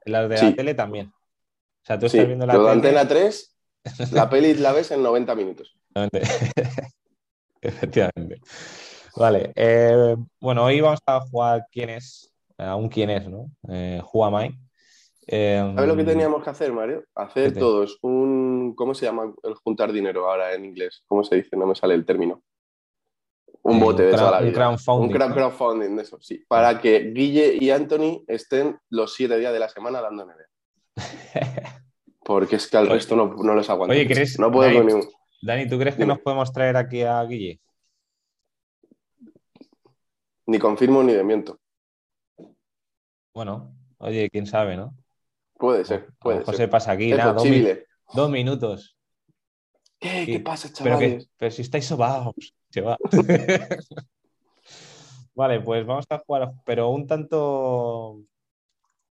Las de Sí. la tele también. O sea, tú Sí, estás viendo la tele. Antena 3, la peli la ves en 90 minutos. Efectivamente. Efectivamente. Vale. eh, bueno, hoy vamos a jugar quién es, a un quién es, ¿no? Eh, Who am I? Eh, ¿Sabes lo que teníamos que hacer, Mario? Hacer ¿Qué te- todos un. ¿Cómo se llama el juntar dinero ahora en inglés? ¿Cómo se dice? No me sale el término. Un Eh, bote un de toda la un vida. crowdfunding, Un crowd- ¿no? crowdfunding, de eso, sí. Para que Guille y Anthony estén los siete días de la semana dando NBA. Porque es que al resto no, no los aguanto. Oye, ¿crees- No puedo Dani, con ningún. Dani, ¿tú crees que nos podemos traer aquí a Guille? Ni confirmo ni demiento. Bueno, oye, quién sabe, ¿no? Puede ser, puede ser. se pasa aquí, nada, dos, mi- dos minutos. ¿Qué? ¿Qué pasa, Pero, que, chavales? pero si estáis sobaos, se va. vale, pues vamos a jugar, pero un tanto.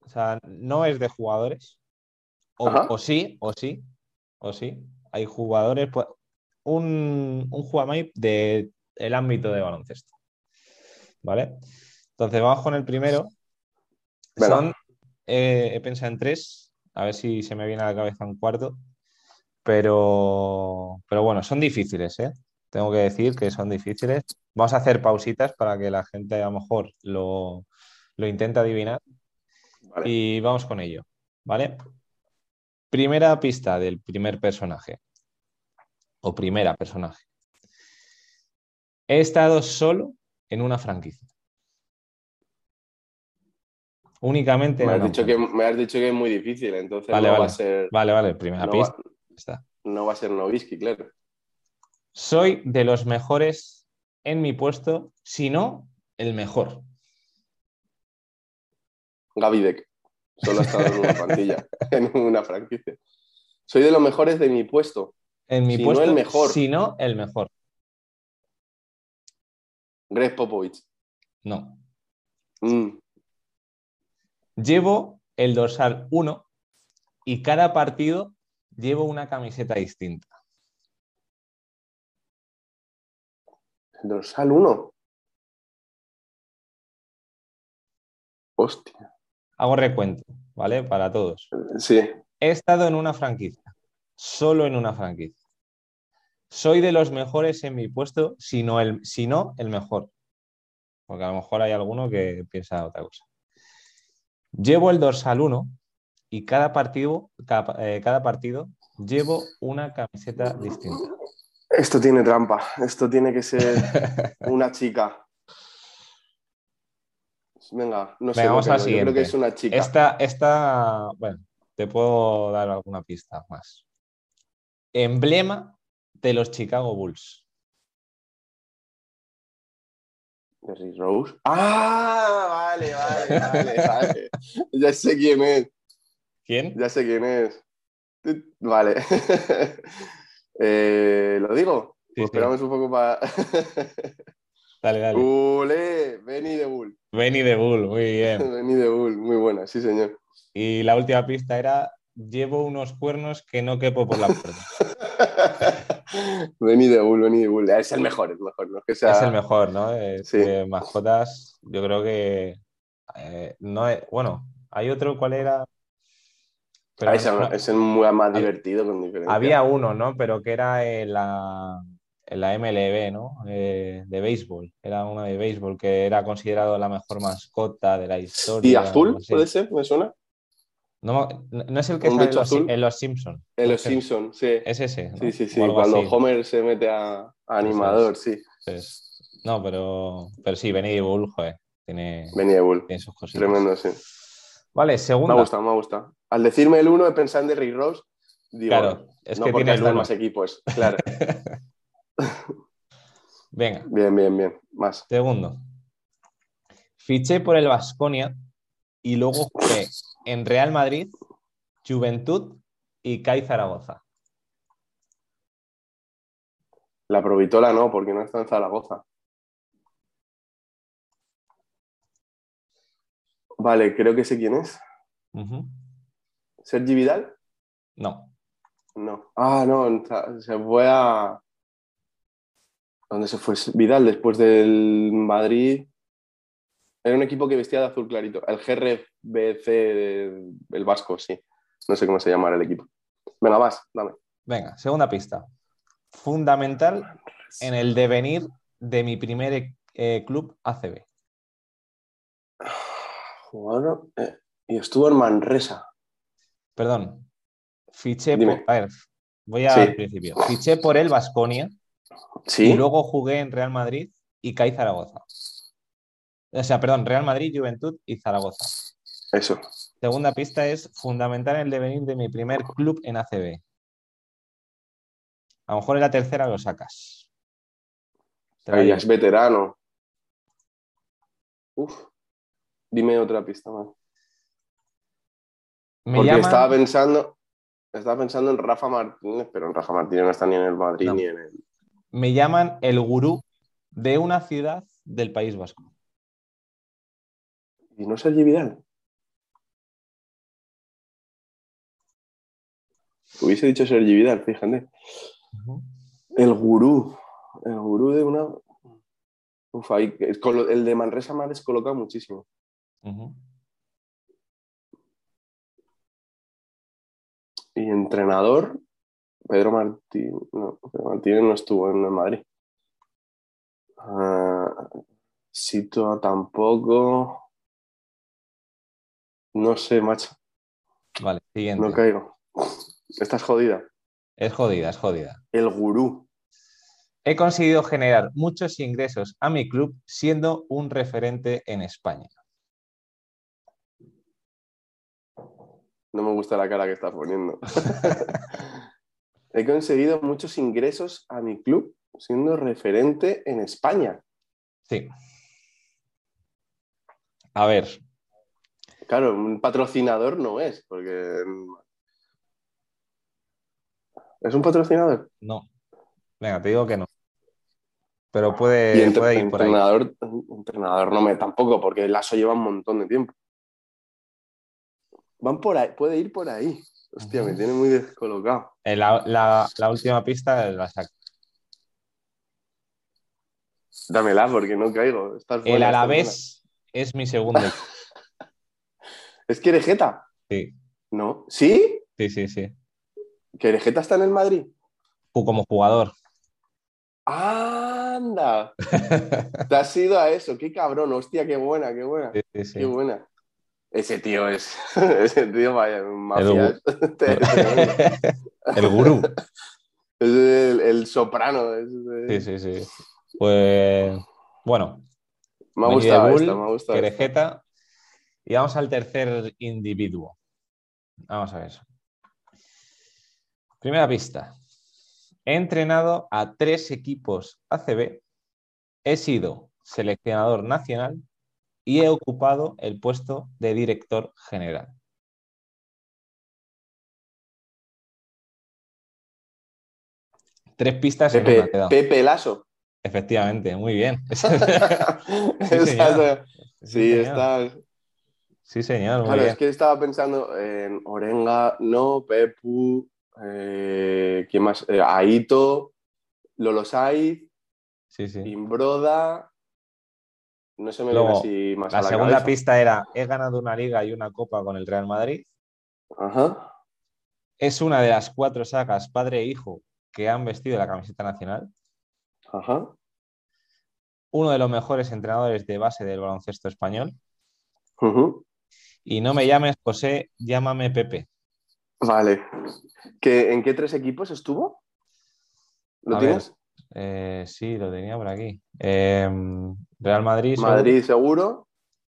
O sea, no es de jugadores. O, sí, o sí, o sí. Hay jugadores, pues, un, un jugamay de el ámbito de baloncesto. ¿Vale? Entonces vamos con el primero. Son, eh, he pensado en tres, a ver si se me viene a la cabeza un cuarto. Pero, pero bueno, son difíciles, ¿eh? Tengo que decir que son difíciles. Vamos a hacer pausitas para que la gente a lo mejor lo, lo intente adivinar. Vale. Y vamos con ello, ¿vale? Primera pista del primer personaje. O primera personaje. He estado solo en una franquicia. Únicamente en Me has, dicho que, me has dicho que es muy difícil, entonces Vale, no, Va a ser, Vale, vale, primera no, pista. va, Está. no va a ser Novisky, claro. Soy de los mejores en mi puesto, si no, el mejor. Gaby Deck. Solo ha estado en una plantilla, en una franquicia. Soy de los mejores de mi puesto. En mi Si no, puesto, el mejor. si no, el mejor. Greg Popovich. No. Mm, Llevo el dorsal 1 y cada partido llevo una camiseta distinta. Dorsal 1. Hostia. Hago recuento, ¿vale? Para todos. Sí. He estado en una franquicia, solo en una franquicia. Soy de los mejores en mi puesto, si no el, si no, el mejor. Porque a lo mejor hay alguno que piensa otra cosa. Llevo el dorsal 1 y cada partido, cada, eh, cada partido llevo una camiseta distinta. Esto tiene trampa. Esto tiene que ser una chica. Venga, no sé. Venga, vamos a la Yo creo siguiente. que es una chica. Esta, esta, bueno, te puedo dar alguna pista más. Emblema de los Chicago Bulls. Derrick Rose. Ah, vale, vale, vale, vale. Ya sé quién es. ¿Quién? Ya sé quién es. Vale. Eh, ¿Lo digo? Sí, sí. Esperamos un poco para. Dale, dale. ¡Ule! Benny de Bull. Benny de Bull, muy bien. Benny de Bull, muy buena, sí, señor. Y la última pista era: llevo unos cuernos que no quepo por la puerta. Benny de Bull, Benny de Bull. Es el mejor, es el mejor. No es que sea... Es el mejor, ¿no? Eh, Sí. mascotas, yo creo que eh, no es- bueno, hay otro, ¿cuál era? Pero Ah, ese no- es el muy más divertido con diferencia. había uno, ¿no? Pero que era en la, en la MLB, ¿no? Eh, de béisbol. Era uno de béisbol que era considerado la mejor mascota de la historia. ¿Y azul? ¿Puede ser? ¿Me suena? No, no- es el que ¿Un sale en los, en los Simpsons. En Los Simpsons, sí. Es ese. ¿no? Sí, sí, sí. Cuando así. Homer se mete a, a animador, sí. No, pero, pero sí, Benny Bull, joder, tiene, Benny de Bull. tiene sus cositas. Tremendo, sí. Vale, Me segunda. ha gustado, me ha gustado. Al decirme el uno, he pensado en Derrick Rose. Digo, Claro, es no que tiene más equipos. Claro. Venga, bien, bien, bien. Más. segundo. Fiché por el Vasconia y luego jugué en Real Madrid, Juventud y CAI Zaragoza. La Provitola no, porque no está en Zaragoza. Vale, creo que sé quién es. ¿Sergi Vidal? No, No. Ah, no, se fue a. ¿Dónde se fue Vidal después del Madrid? Era un equipo que vestía de azul clarito. El GRBC del Vasco, sí. No sé cómo se llama el equipo. Venga, vas, dame. venga, segunda pista. Fundamental en el devenir de mi primer eh, club ACB. Jugador, eh, y estuvo en Manresa. Perdón, fiché Dime. por. A ver, voy al Sí. principio. Fiché por el Vasconia Sí. y luego jugué en Real Madrid y CAI Zaragoza. O sea, perdón, Real Madrid, Juventud y Zaragoza. Eso. Segunda pista es fundamental en el devenir de mi primer club en ACB. A lo mejor en la tercera lo sacas. Ahí ya es veterano. Uf. Dime otra pista más. Me Porque llaman- estaba pensando, estaba pensando en Rafa Martínez, pero en Rafa Martínez no está ni en el Madrid No. ni en el. me llaman el gurú de una ciudad del País Vasco. ¿Y no Sergi Vidal? Hubiese dicho Sergi Vidal, fíjate. El gurú. El gurú de una. Uf, ahí- el de Manresa me ha descolocado muchísimo. Y entrenador, Pedro Martín. No, Pedro Martínez no estuvo en Madrid. Ah, Sito tampoco. No sé, macho. Vale, siguiente. No caigo. Estás jodida. Es jodida, es jodida. El gurú. He conseguido generar muchos ingresos a mi club siendo un referente en España. No me gusta la cara que estás poniendo. He conseguido muchos ingresos a mi club siendo referente en España. Sí. A ver, Claro, un patrocinador no es, porque. ¿Es un patrocinador? no. Venga, te digo que no. Pero Y puede, entre- puede ir por ahí. entrenador, entrenador no me tampoco, porque Lasso lleva un montón de tiempo. Van por ahí, puede ir por ahí. Hostia, me tiene muy descolocado. Eh, La, la- la última pista la saco. Dámela porque no caigo. Estás El Alavés es mi segundo. ¿Es que Erejeta? Sí, No. ¿Sí? sí, sí, sí. ¿Que Erejeta está en el Madrid? Como jugador. ¡Anda! Te has ido a eso. ¡Qué cabrón! Hostia, qué buena, qué buena. Sí, sí, sí. Qué buena. Ese tío es. Ese tío, vaya, mafia. el gurú. Es el, el soprano. es- Sí, sí, sí. Pues bueno, Me ha gustado me ha gustado. Querejeta. Y vamos al tercer individuo. Vamos a ver. Primera pista. He entrenado a tres equipos ACB, he sido seleccionador nacional y he ocupado el puesto de director general. Tres pistas en una Pepe. Pepe Lasso. Efectivamente, muy bien. sí, está. Sí, señor, Claro, bien. es que estaba pensando en Orenga, no, Pepu, eh, ¿quién más? Eh, Aito, Lolo Saiz, Sí, sí. Imbroda. No se me Luego, viene así más La a la segunda cabeza. pista era, he ganado una liga y una copa con el Real Madrid. Ajá. Es una de las cuatro sagas padre e hijo que han vestido la camiseta nacional. Ajá. Uno de los mejores entrenadores de base del baloncesto español. ujú. Y no me llames José, llámame Pepe. Vale. ¿Que, ¿En qué tres equipos estuvo? ¿Lo A ver, tienes? Eh, sí, lo tenía por aquí. Eh, Real Madrid. Madrid seguro.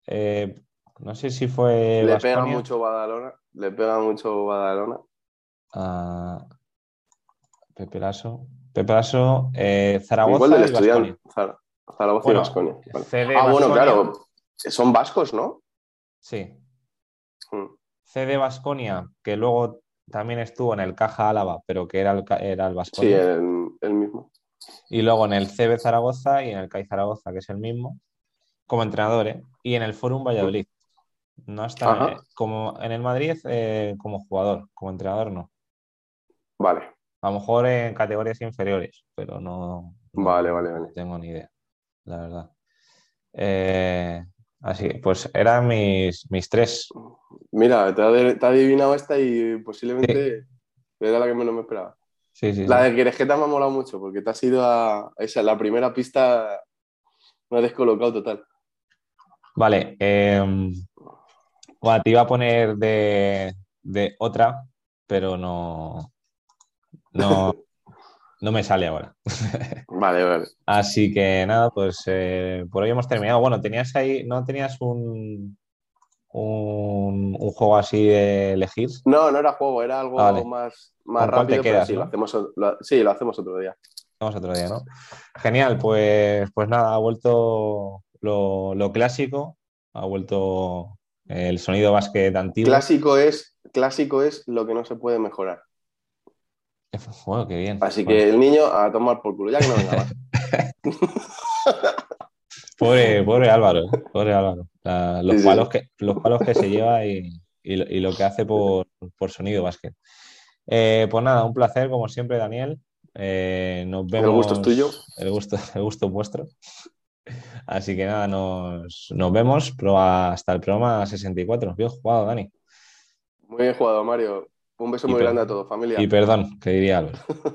Eh, no sé si fue Le pega mucho Badalona. Le pega mucho Badalona. Ah, Pepe Lasso. Pepe Lasso, eh, Zaragoza Igual del estudiante. Zaragoza Bueno, y. Vale. CD Ah, bueno, claro. Son vascos, ¿no? Sí. CD Basconia, que luego también estuvo en el Caja Álava, pero que era el, era el Sí, el, el mismo. Y luego en el CB Zaragoza y en el CAI Zaragoza, que es el mismo, como entrenador, ¿eh? Y en el Forum Valladolid. No está Ajá. como en el Madrid eh, como jugador, como entrenador no. Vale, A lo mejor en categorías inferiores, pero no, no vale, vale, vale. tengo ni idea, la verdad. Eh, así, pues eran mis, mis tres. Mira, te ha, de- te ha adivinado esta y posiblemente era la que menos me esperaba. Sí, sí. La de Querejeta me ha molado mucho porque te has ido a esa, la primera pista, me ha descolocado total. Vale, em, bueno, te iba a poner de, de otra, pero no, no, no me sale ahora. Vale, vale. Así que nada, pues eh, por hoy hemos terminado. Bueno, tenías ahí, ¿no tenías un, un, un juego así de elegir? No, no era juego, era algo Ah, vale. más, más ¿Con cuál te rápido, pero quedas, sí, no? lo hacemos, o- lo- sí, lo hacemos otro día. Vamos otro día, ¿no? Genial, pues, pues nada, ha vuelto lo, lo clásico, ha vuelto el sonido básquet antiguo. Clásico es, clásico es lo que no se puede mejorar. Bueno, qué bien. Así Bueno. que el niño a tomar por culo, ya que no venga más. Pobre, pobre Álvaro, pobre Álvaro. La- los, Sí, sí. palos que, los palos que se lleva y, y lo, y lo que hace por, por sonido básquet. Eh, pues nada, un placer, como siempre, Daniel. Eh, nos vemos. El gusto es tuyo. El gusto, el gusto es vuestro. Así que nada, nos, nos vemos pero hasta el programa 64. Bien jugado, Dani. Muy bien jugado, Mario. Un beso Y muy grande a todos, familia. Y perdón, que diría Álvaro.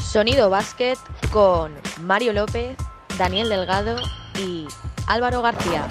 Sonido Básquet con Mario López, Daniel Delgado y Álvaro García.